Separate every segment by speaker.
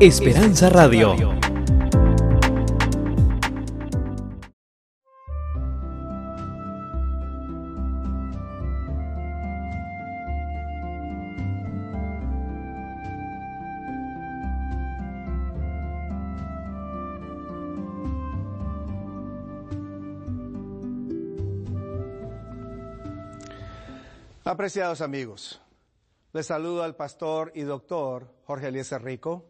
Speaker 1: Esperanza Radio.
Speaker 2: Apreciados amigos, les saludo al pastor y doctor Jorge Eliezer Rico,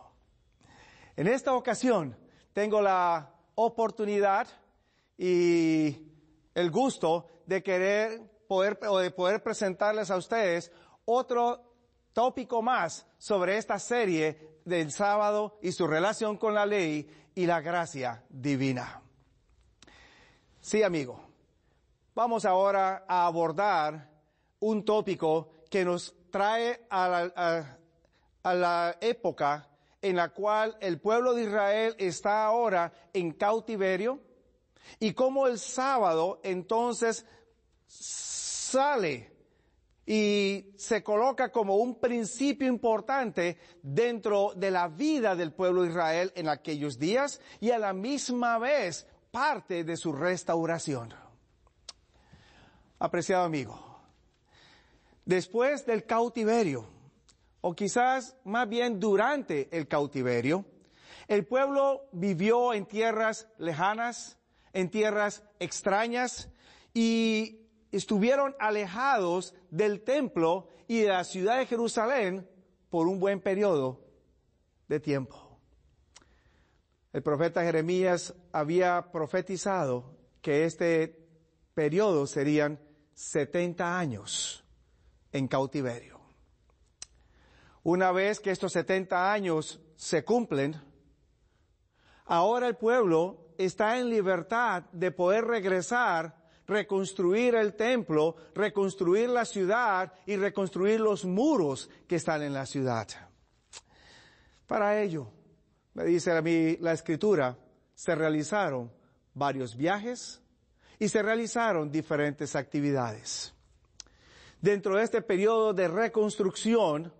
Speaker 2: En esta ocasión tengo la oportunidad y el gusto de querer poder o de poder presentarles a ustedes otro tópico más sobre esta serie del sábado y su relación con la ley y la gracia divina. Sí, amigo. Vamos ahora a abordar un tópico que nos trae a la, a, la época en la cual el pueblo de Israel está ahora en cautiverio y cómo el sábado entonces sale y se coloca como un principio importante dentro de la vida del pueblo de Israel en aquellos días y a la misma vez parte de su restauración. Apreciado amigo, después del cautiverio, o quizás más bien durante el cautiverio, el pueblo vivió en tierras lejanas, en tierras extrañas y estuvieron alejados del templo y de la ciudad de Jerusalén por un buen periodo de tiempo. El profeta Jeremías había profetizado que este periodo serían 70 años en cautiverio. Una vez que estos 70 años se cumplen, ahora el pueblo está en libertad de poder regresar reconstruir el templo, reconstruir la ciudad y reconstruir los muros que están en la ciudad. Para ello, me dice a mí la escritura, se realizaron varios viajes y se realizaron diferentes actividades. Dentro de este periodo de reconstrucción,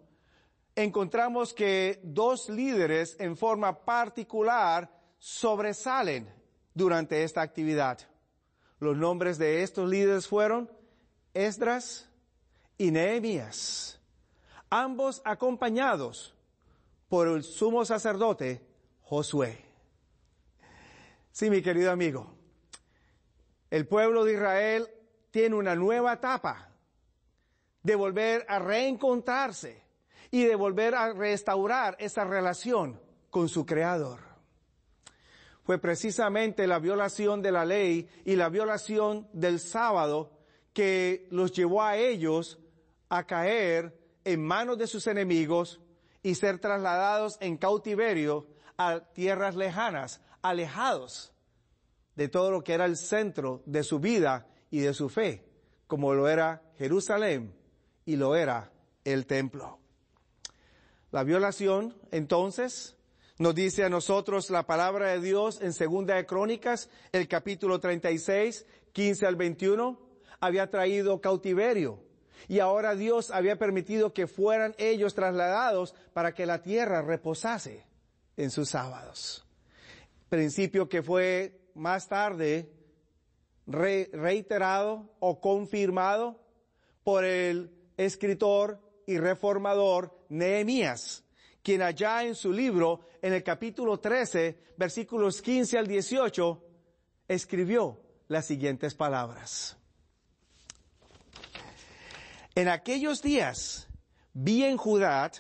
Speaker 2: encontramos que dos líderes en forma particular sobresalen durante esta actividad. Los nombres de estos líderes fueron Esdras y Nehemías, ambos acompañados por el sumo sacerdote Josué. Sí, mi querido amigo, el pueblo de Israel tiene una nueva etapa de volver a reencontrarse y de volver a restaurar esa relación con su Creador fue precisamente la violación de la ley y la violación del sábado que los llevó a ellos a caer en manos de sus enemigos y ser trasladados en cautiverio a tierras lejanas, alejados de todo lo que era el centro de su vida y de su fe, como lo era Jerusalén y lo era el templo. La violación, entonces, nos dice a nosotros la palabra de Dios en Segunda de Crónicas, el capítulo 36, 15 al 21, había traído cautiverio. Y ahora Dios había permitido que fueran ellos trasladados para que la tierra reposase en sus sábados. Principio que fue más tarde reiterado o confirmado por el escritor y reformador Nehemías quien allá en su libro, en el capítulo 13, versículos 15 al 18, escribió las siguientes palabras. En aquellos días vi en Judá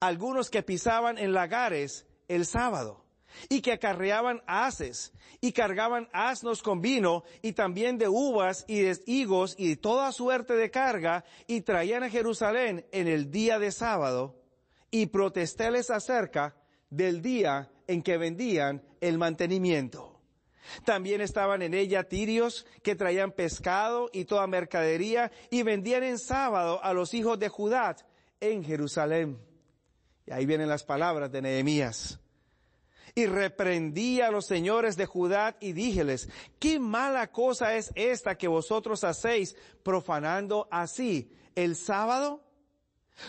Speaker 2: algunos que pisaban en lagares el sábado y que acarreaban haces y cargaban asnos con vino y también de uvas y de higos y toda suerte de carga y traían a Jerusalén en el día de sábado y protestéles acerca del día en que vendían el mantenimiento. También estaban en ella tirios que traían pescado y toda mercadería y vendían en sábado a los hijos de Judá en Jerusalén. Y ahí vienen las palabras de Nehemías. Y reprendí a los señores de Judá y díjeles, qué mala cosa es esta que vosotros hacéis profanando así el sábado.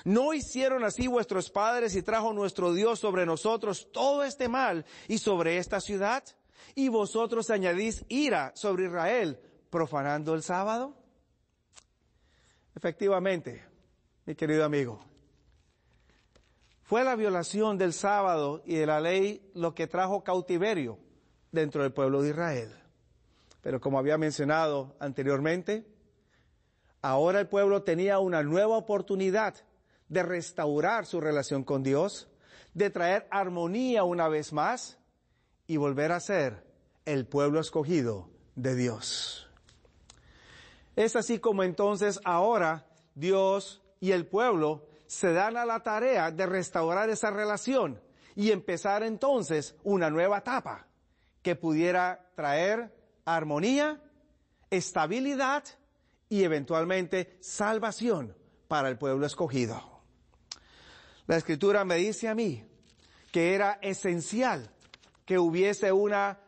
Speaker 2: ¿No hicieron así vuestros padres y trajo nuestro Dios sobre nosotros todo este mal y sobre esta ciudad? y vosotros añadís ira sobre Israel, profanando el sábado? Efectivamente, mi querido amigo, fue la violación del sábado y de la ley lo que trajo cautiverio dentro del pueblo de Israel. Pero como había mencionado anteriormente, ahora el pueblo tenía una nueva oportunidad de restaurar su relación con Dios, de traer armonía una vez más y volver a ser el pueblo escogido de Dios. Es así como entonces ahora Dios y el pueblo se dan a la tarea de restaurar esa relación y empezar entonces una nueva etapa que pudiera traer armonía, estabilidad y eventualmente salvación para el pueblo escogido. La escritura me dice a mí que era esencial que hubiese una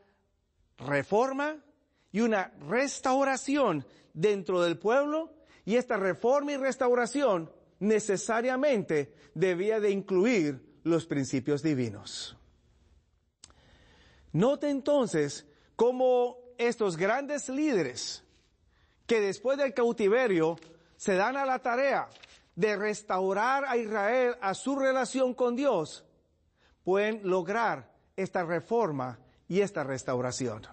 Speaker 2: reforma y una restauración dentro del pueblo y esta reforma y restauración necesariamente debía de incluir los principios divinos. Note entonces cómo estos grandes líderes que después del cautiverio se dan a la tarea de restaurar a Israel a su relación con Dios, pueden lograr esta reforma y esta restauración.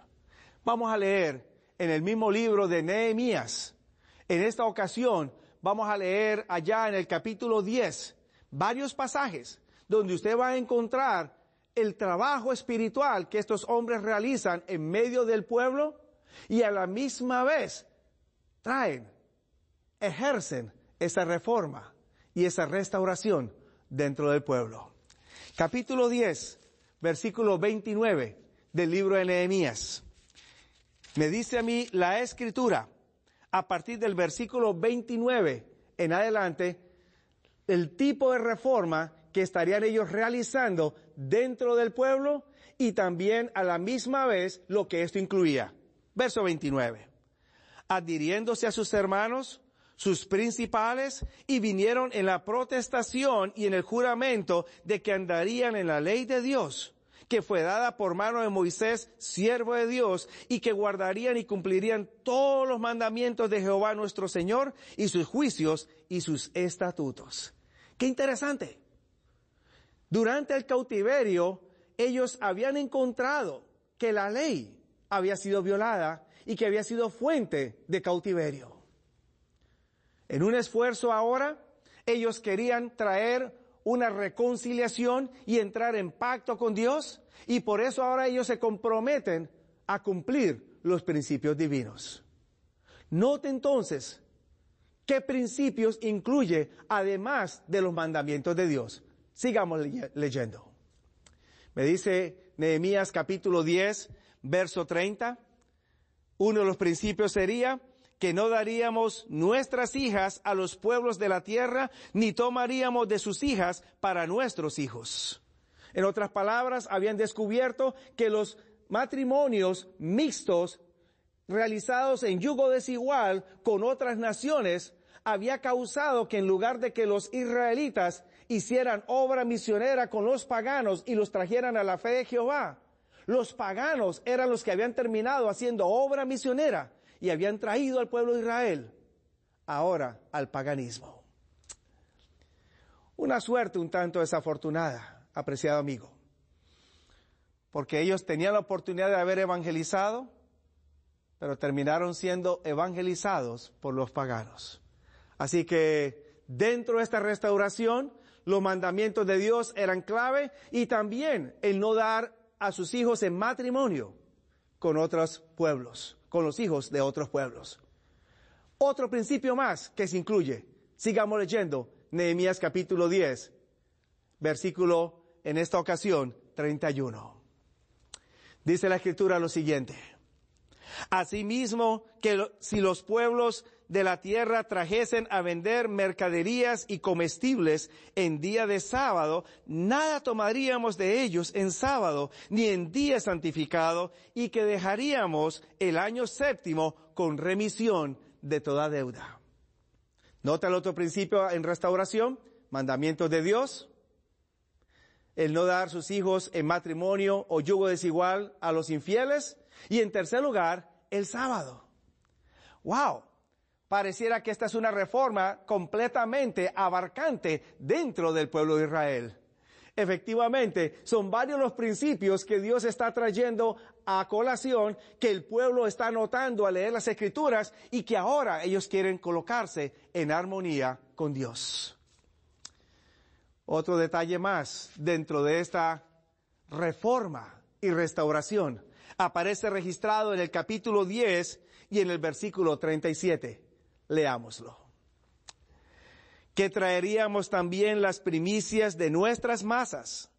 Speaker 2: Vamos a leer en el mismo libro de Nehemías. En esta ocasión vamos a leer allá en el capítulo 10 varios pasajes donde usted va a encontrar el trabajo espiritual que estos hombres realizan en medio del pueblo y a la misma vez traen, ejercen esa reforma y esa restauración dentro del pueblo. Capítulo 10, versículo 29 del libro de Nehemías. Me dice a mí la escritura, a partir del versículo 29 en adelante, el tipo de reforma que estarían ellos realizando dentro del pueblo y también a la misma vez lo que esto incluía. Verso 29. Adhiriéndose a sus hermanos, sus principales, y vinieron en la protestación y en el juramento de que andarían en la ley de Dios que fue dada por mano de Moisés, siervo de Dios, y que guardarían y cumplirían todos los mandamientos de Jehová nuestro Señor y sus juicios y sus estatutos. Qué interesante. Durante el cautiverio, ellos habían encontrado que la ley había sido violada y que había sido fuente de cautiverio. En un esfuerzo ahora, ellos querían traer una reconciliación y entrar en pacto con Dios y por eso ahora ellos se comprometen a cumplir los principios divinos. Note entonces qué principios incluye además de los mandamientos de Dios. Sigamos leyendo. Me dice Nehemías capítulo 10, verso 30. Uno de los principios sería que no daríamos nuestras hijas a los pueblos de la tierra, ni tomaríamos de sus hijas para nuestros hijos. En otras palabras, habían descubierto que los matrimonios mixtos realizados en yugo desigual con otras naciones había causado que en lugar de que los israelitas hicieran obra misionera con los paganos y los trajeran a la fe de Jehová, los paganos eran los que habían terminado haciendo obra misionera y habían traído al pueblo de Israel ahora al paganismo. Una suerte un tanto desafortunada, apreciado amigo, porque ellos tenían la oportunidad de haber evangelizado, pero terminaron siendo evangelizados por los paganos. Así que dentro de esta restauración, los mandamientos de Dios eran clave y también el no dar a sus hijos en matrimonio con otros pueblos con los hijos de otros pueblos. Otro principio más que se incluye. Sigamos leyendo Nehemías capítulo 10, versículo en esta ocasión 31. Dice la escritura lo siguiente. Asimismo, que si los pueblos de la tierra trajesen a vender mercaderías y comestibles en día de sábado, nada tomaríamos de ellos en sábado, ni en día santificado, y que dejaríamos el año séptimo con remisión de toda deuda. Nota el otro principio en restauración, mandamientos de Dios, el no dar sus hijos en matrimonio o yugo desigual a los infieles, y en tercer lugar, el sábado. Wow, pareciera que esta es una reforma completamente abarcante dentro del pueblo de Israel. Efectivamente, son varios los principios que Dios está trayendo a colación, que el pueblo está notando al leer las escrituras y que ahora ellos quieren colocarse en armonía con Dios. Otro detalle más dentro de esta reforma y restauración aparece registrado en el capítulo 10 y en el versículo 37. Leámoslo. Que traeríamos también las primicias de nuestras masas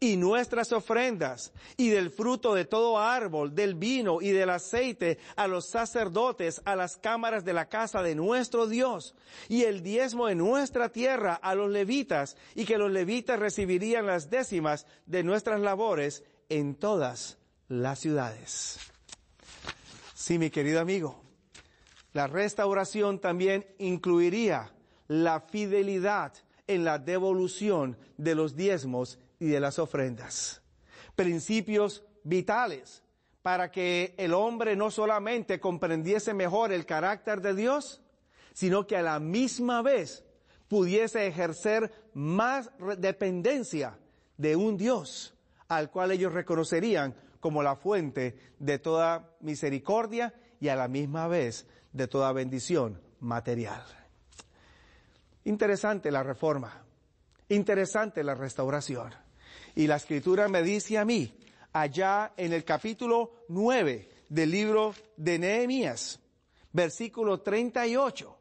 Speaker 2: y nuestras ofrendas y del fruto de todo árbol, del vino y del aceite a los sacerdotes, a las cámaras de la casa de nuestro Dios y el diezmo de nuestra tierra a los levitas y que los levitas recibirían las décimas de nuestras labores en todas las ciudades. Sí, mi querido amigo, la restauración también incluiría la fidelidad en la devolución de los diezmos y de las ofrendas. Principios vitales para que el hombre no solamente comprendiese mejor el carácter de Dios, sino que a la misma vez pudiese ejercer más dependencia de un Dios al cual ellos reconocerían como la fuente de toda misericordia y a la misma vez de toda bendición material. Interesante la reforma, interesante la restauración. Y la escritura me dice a mí, allá en el capítulo 9 del libro de Nehemías, versículo 38,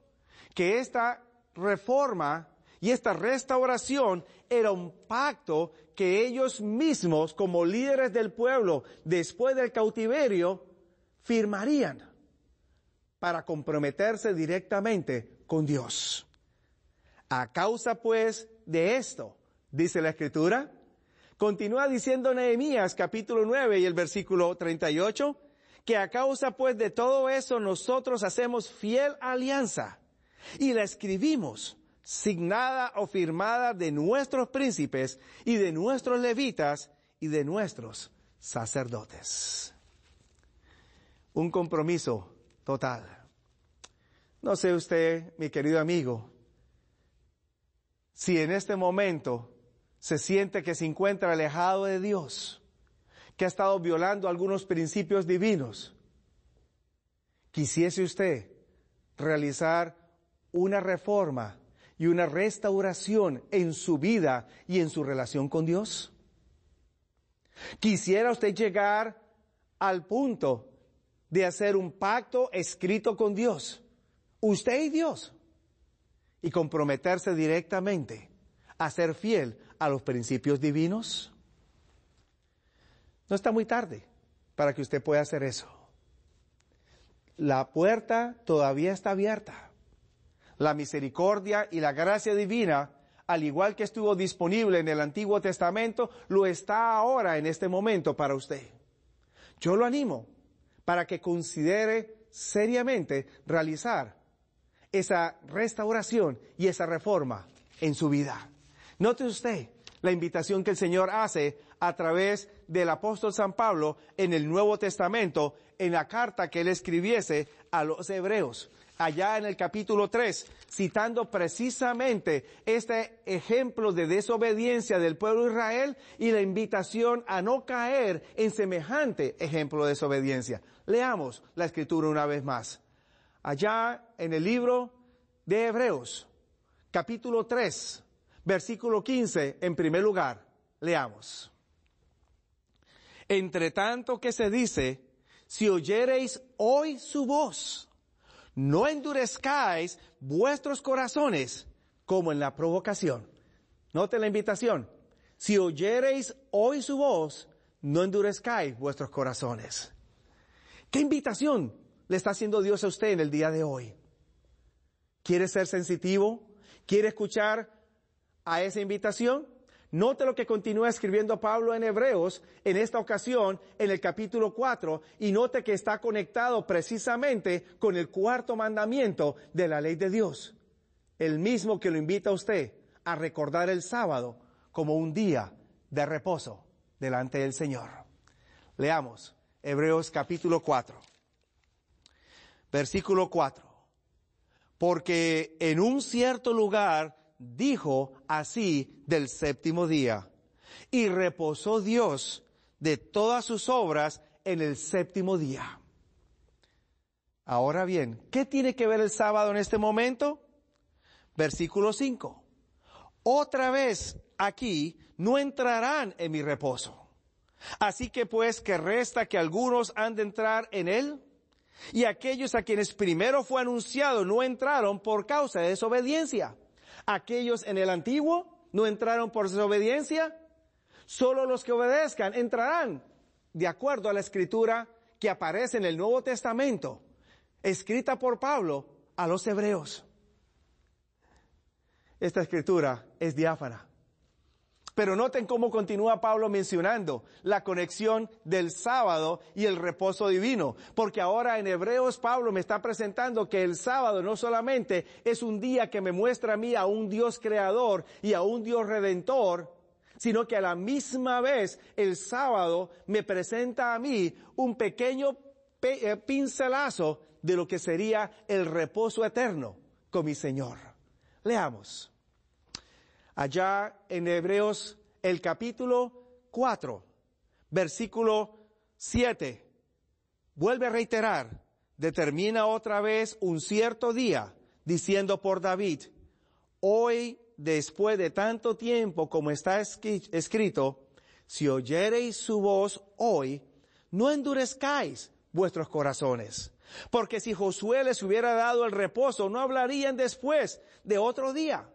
Speaker 2: que esta reforma y esta restauración era un pacto que ellos mismos, como líderes del pueblo, después del cautiverio, firmarían para comprometerse directamente con Dios. A causa pues de esto, dice la escritura, continúa diciendo Nehemías capítulo 9 y el versículo 38, que a causa pues de todo eso nosotros hacemos fiel alianza y la escribimos signada o firmada de nuestros príncipes y de nuestros levitas y de nuestros sacerdotes. Un compromiso total. No sé usted, mi querido amigo, si en este momento se siente que se encuentra alejado de Dios, que ha estado violando algunos principios divinos, quisiese usted realizar una reforma y una restauración en su vida y en su relación con Dios? ¿Quisiera usted llegar al punto de hacer un pacto escrito con Dios, usted y Dios, y comprometerse directamente a ser fiel a los principios divinos? No está muy tarde para que usted pueda hacer eso. La puerta todavía está abierta la misericordia y la gracia divina, al igual que estuvo disponible en el Antiguo Testamento, lo está ahora en este momento para usted. Yo lo animo para que considere seriamente realizar esa restauración y esa reforma en su vida. Note usted la invitación que el Señor hace a través del apóstol San Pablo en el Nuevo Testamento, en la carta que él escribiese a los hebreos allá en el capítulo 3, citando precisamente este ejemplo de desobediencia del pueblo de Israel y la invitación a no caer en semejante ejemplo de desobediencia. Leamos la escritura una vez más. Allá en el libro de Hebreos, capítulo 3, versículo 15, en primer lugar, leamos. Entre tanto que se dice, si oyereis hoy su voz, no endurezcáis vuestros corazones como en la provocación. Note la invitación. si oyereis hoy su voz, no endurezcáis vuestros corazones. ¿Qué invitación le está haciendo Dios a usted en el día de hoy? ¿Quiere ser sensitivo? ¿Quiere escuchar a esa invitación? Note lo que continúa escribiendo Pablo en Hebreos, en esta ocasión, en el capítulo 4, y note que está conectado precisamente con el cuarto mandamiento de la ley de Dios. El mismo que lo invita a usted a recordar el sábado como un día de reposo delante del Señor. Leamos Hebreos capítulo 4, versículo 4. Porque en un cierto lugar dijo así del séptimo día, y reposó Dios de todas sus obras en el séptimo día. Ahora bien, ¿qué tiene que ver el sábado en este momento? Versículo 5. Otra vez aquí no entrarán en mi reposo. Así que pues que resta que algunos han de entrar en él, y aquellos a quienes primero fue anunciado no entraron por causa de desobediencia. Aquellos en el antiguo no entraron por desobediencia. Solo los que obedezcan entrarán de acuerdo a la escritura que aparece en el Nuevo Testamento, escrita por Pablo a los hebreos. Esta escritura es diáfana. Pero noten cómo continúa Pablo mencionando la conexión del sábado y el reposo divino, porque ahora en Hebreos Pablo me está presentando que el sábado no solamente es un día que me muestra a mí a un Dios creador y a un Dios redentor, sino que a la misma vez el sábado me presenta a mí un pequeño eh, pincelazo de lo que sería el reposo eterno con mi Señor. Leamos allá en Hebreos el capítulo 4, versículo 7. Vuelve a reiterar, determina otra vez un cierto día, diciendo por David, hoy después de tanto tiempo como está escrito, si oyereis su voz hoy, no endurezcáis vuestros corazones. Porque si Josué les hubiera dado el reposo, no hablarían después de otro día.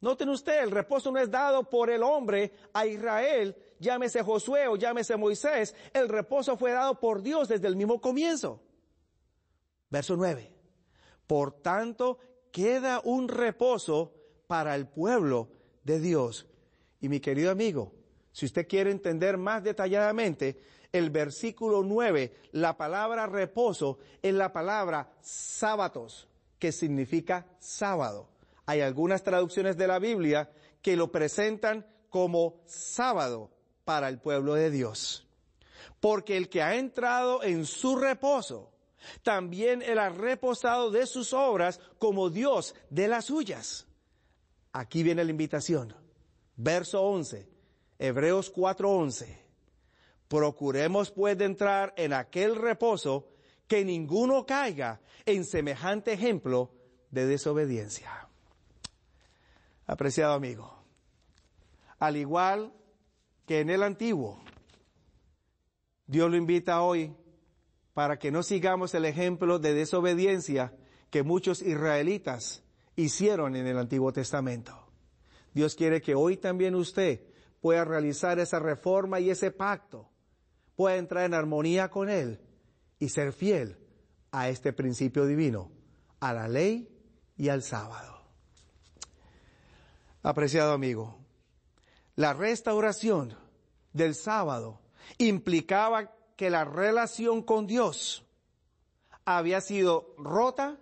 Speaker 2: Noten usted, el reposo no es dado por el hombre a Israel, llámese Josué o llámese Moisés, el reposo fue dado por Dios desde el mismo comienzo. Verso 9. Por tanto, queda un reposo para el pueblo de Dios. Y mi querido amigo, si usted quiere entender más detalladamente, el versículo 9, la palabra reposo es la palabra sábatos, que significa sábado. Hay algunas traducciones de la Biblia que lo presentan como sábado para el pueblo de Dios. Porque el que ha entrado en su reposo, también él ha reposado de sus obras como Dios de las suyas. Aquí viene la invitación. Verso 11, Hebreos 4:11. Procuremos pues de entrar en aquel reposo que ninguno caiga en semejante ejemplo de desobediencia. Apreciado amigo, al igual que en el antiguo, Dios lo invita hoy para que no sigamos el ejemplo de desobediencia que muchos israelitas hicieron en el Antiguo Testamento. Dios quiere que hoy también usted pueda realizar esa reforma y ese pacto, pueda entrar en armonía con Él y ser fiel a este principio divino, a la ley y al sábado. Apreciado amigo, la restauración del sábado implicaba que la relación con Dios había sido rota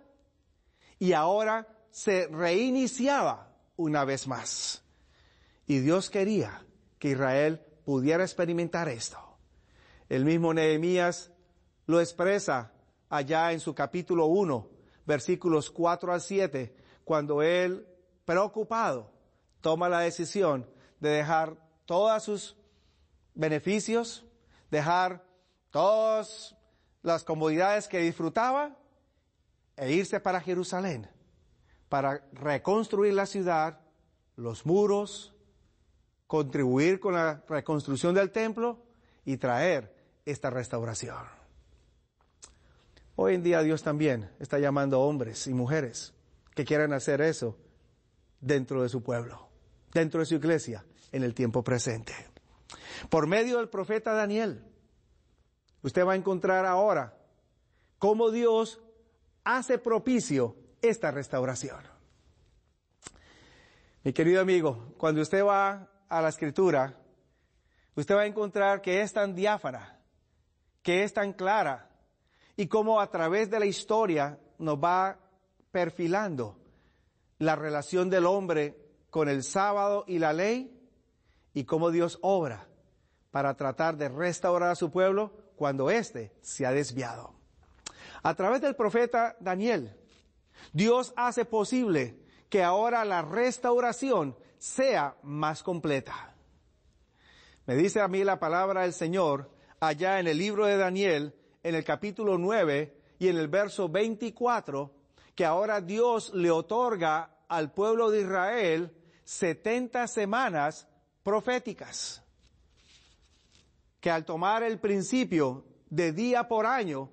Speaker 2: y ahora se reiniciaba una vez más. Y Dios quería que Israel pudiera experimentar esto. El mismo Nehemías lo expresa allá en su capítulo 1, versículos 4 al 7, cuando él, preocupado, toma la decisión de dejar todos sus beneficios, dejar todas las comodidades que disfrutaba e irse para Jerusalén para reconstruir la ciudad, los muros, contribuir con la reconstrucción del templo y traer esta restauración. Hoy en día Dios también está llamando a hombres y mujeres que quieran hacer eso dentro de su pueblo dentro de su iglesia en el tiempo presente. Por medio del profeta Daniel, usted va a encontrar ahora cómo Dios hace propicio esta restauración. Mi querido amigo, cuando usted va a la escritura, usted va a encontrar que es tan diáfana, que es tan clara, y cómo a través de la historia nos va perfilando la relación del hombre con el sábado y la ley, y cómo Dios obra para tratar de restaurar a su pueblo cuando éste se ha desviado. A través del profeta Daniel, Dios hace posible que ahora la restauración sea más completa. Me dice a mí la palabra del Señor allá en el libro de Daniel, en el capítulo 9 y en el verso 24, que ahora Dios le otorga al pueblo de Israel 70 semanas proféticas. Que al tomar el principio de día por año,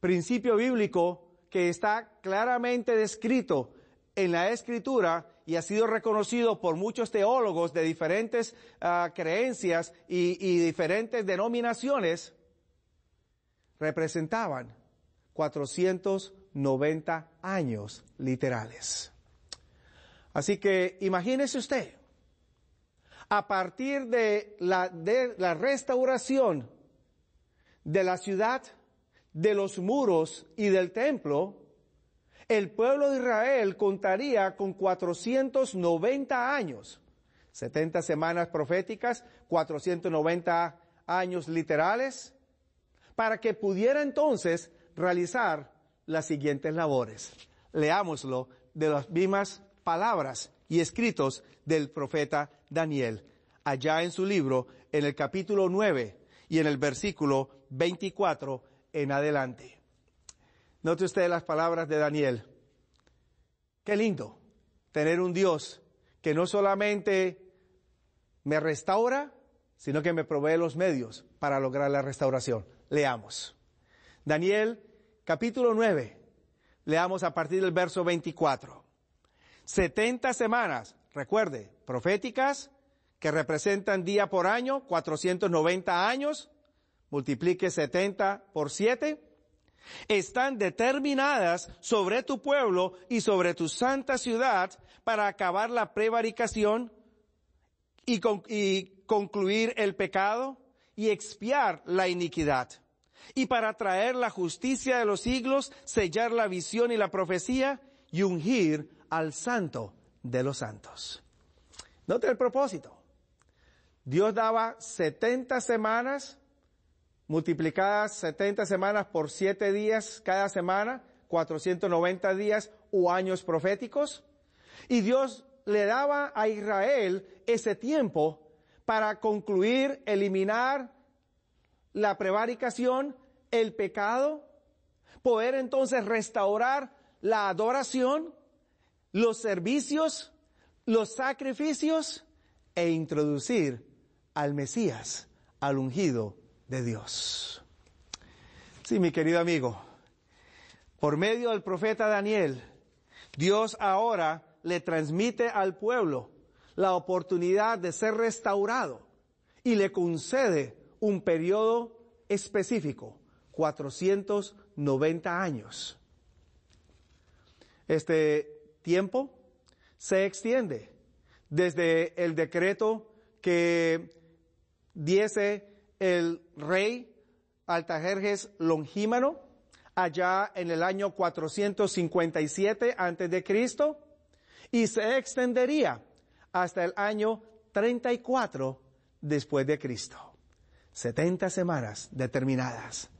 Speaker 2: principio bíblico que está claramente descrito en la escritura y ha sido reconocido por muchos teólogos de diferentes ah, creencias y, y diferentes denominaciones, representaban 490 años literales. Así que imagínese usted, a partir de la, restauración de la ciudad, de los muros y del templo, el pueblo de Israel contaría con 490 años, 70 semanas proféticas, 490 años literales, para que pudiera entonces realizar las siguientes labores. Leámoslo de las mismas palabras y escritos del profeta Daniel, allá en su libro, en el capítulo 9 y en el versículo 24 en adelante. Note usted las palabras de Daniel. Qué lindo tener un Dios que no solamente me restaura, sino que me provee los medios para lograr la restauración. Leamos. Daniel capítulo 9. Leamos a partir del verso 24. 70 semanas, recuerde, proféticas que representan día por año, 490 años, multiplique 70 por 7, están determinadas sobre tu pueblo y sobre tu santa ciudad para acabar la prevaricación y, y concluir el pecado y expiar la iniquidad. Y para traer la justicia de los siglos, sellar la visión y la profecía y ungir al santo de los santos. Note el propósito. Dios daba 70 semanas multiplicadas 70 semanas por 7 días cada semana, 490 días o años proféticos. Y Dios le daba a Israel ese tiempo para concluir, eliminar la prevaricación, el pecado, poder entonces restaurar la adoración, los servicios, los sacrificios e introducir al Mesías, al ungido de Dios. Sí, mi querido amigo, por medio del profeta Daniel, Dios ahora le transmite al pueblo la oportunidad de ser restaurado y le concede un periodo específico, 490 años. Este tiempo se extiende desde el decreto que diese el rey Altajerjes Longímano allá en el año 457 antes de Cristo y se extendería hasta el año 34 después de Cristo. 70 semanas determinadas.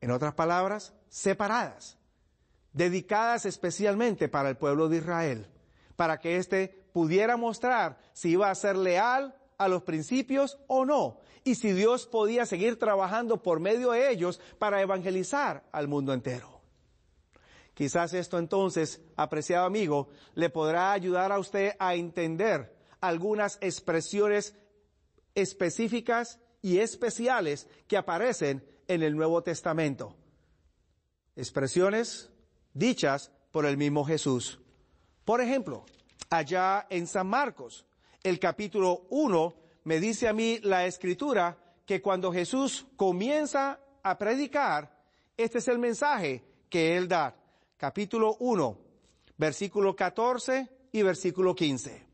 Speaker 2: En otras palabras, separadas, dedicadas especialmente para el pueblo de Israel, para que éste pudiera mostrar si iba a ser leal a los principios o no, y si Dios podía seguir trabajando por medio de ellos para evangelizar al mundo entero. Quizás esto entonces, apreciado amigo, le podrá ayudar a usted a entender algunas expresiones específicas y especiales que aparecen en el Nuevo Testamento. Expresiones dichas por el mismo Jesús. Por ejemplo, allá en San Marcos, el capítulo 1, me dice a mí la escritura que cuando Jesús comienza a predicar, este es el mensaje que él da. Capítulo 1, versículo 14 y versículo 15.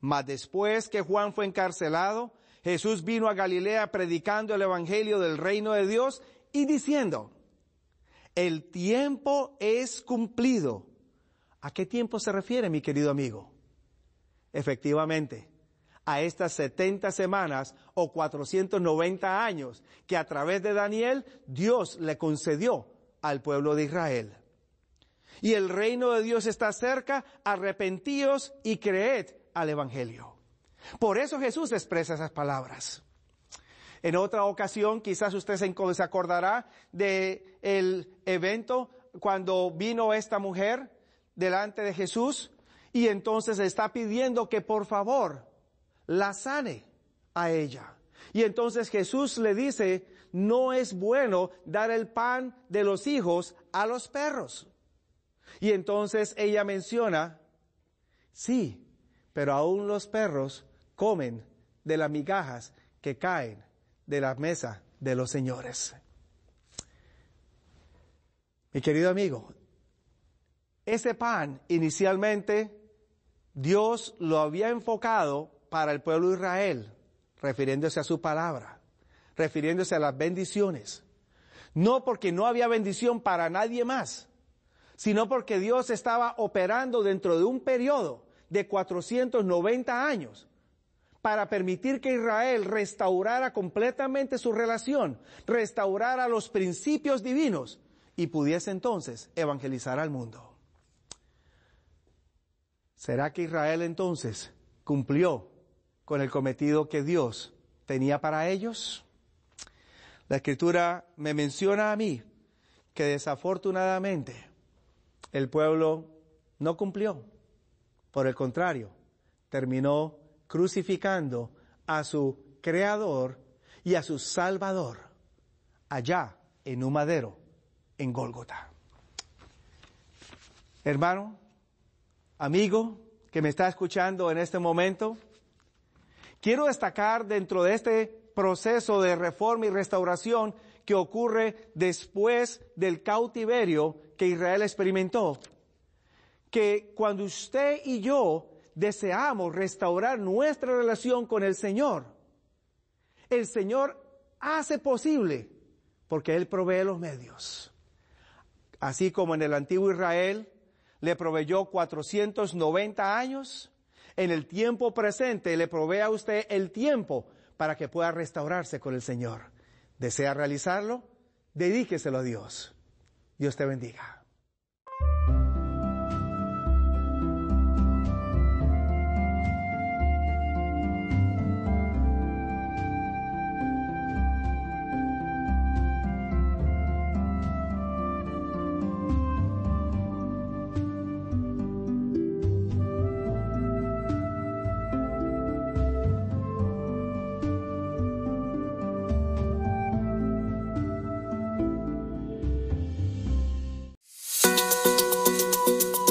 Speaker 2: Mas después que Juan fue encarcelado, Jesús vino a Galilea predicando el evangelio del reino de Dios y diciendo, el tiempo es cumplido. ¿A qué tiempo se refiere, mi querido amigo? Efectivamente, a estas 70 semanas o 490 años que a través de Daniel Dios le concedió al pueblo de Israel. Y el reino de Dios está cerca, arrepentíos y creed al Evangelio. Por eso Jesús expresa esas palabras. En otra ocasión, quizás usted se acordará de el evento cuando vino esta mujer delante de Jesús y entonces está pidiendo que por favor la sane a ella. Y entonces Jesús le dice, no es bueno dar el pan de los hijos a los perros. Y entonces ella menciona, sí, pero aún los perros comen de las migajas que caen de la mesa de los señores. Mi querido amigo, ese pan inicialmente Dios lo había enfocado para el pueblo de Israel, refiriéndose a su palabra, refiriéndose a las bendiciones. No porque no había bendición para nadie más, sino porque Dios estaba operando dentro de un periodo de 490 años para permitir que Israel restaurara completamente su relación, restaurara los principios divinos y pudiese entonces evangelizar al mundo. ¿Será que Israel entonces cumplió con el cometido que Dios tenía para ellos? La escritura me menciona a mí que desafortunadamente el pueblo no cumplió. Por el contrario, terminó crucificando a su creador y a su salvador allá en un madero en Gólgota. Hermano, amigo que me está escuchando en este momento, quiero destacar dentro de este proceso de reforma y restauración que ocurre después del cautiverio que Israel experimentó, que cuando usted y yo deseamos restaurar nuestra relación con el Señor, el Señor hace posible porque Él provee los medios. Así como en el antiguo Israel le proveyó 490 años, en el tiempo presente le provee a usted el tiempo para que pueda restaurarse con el Señor. ¿Desea realizarlo? Dedíqueselo a Dios. Dios te bendiga.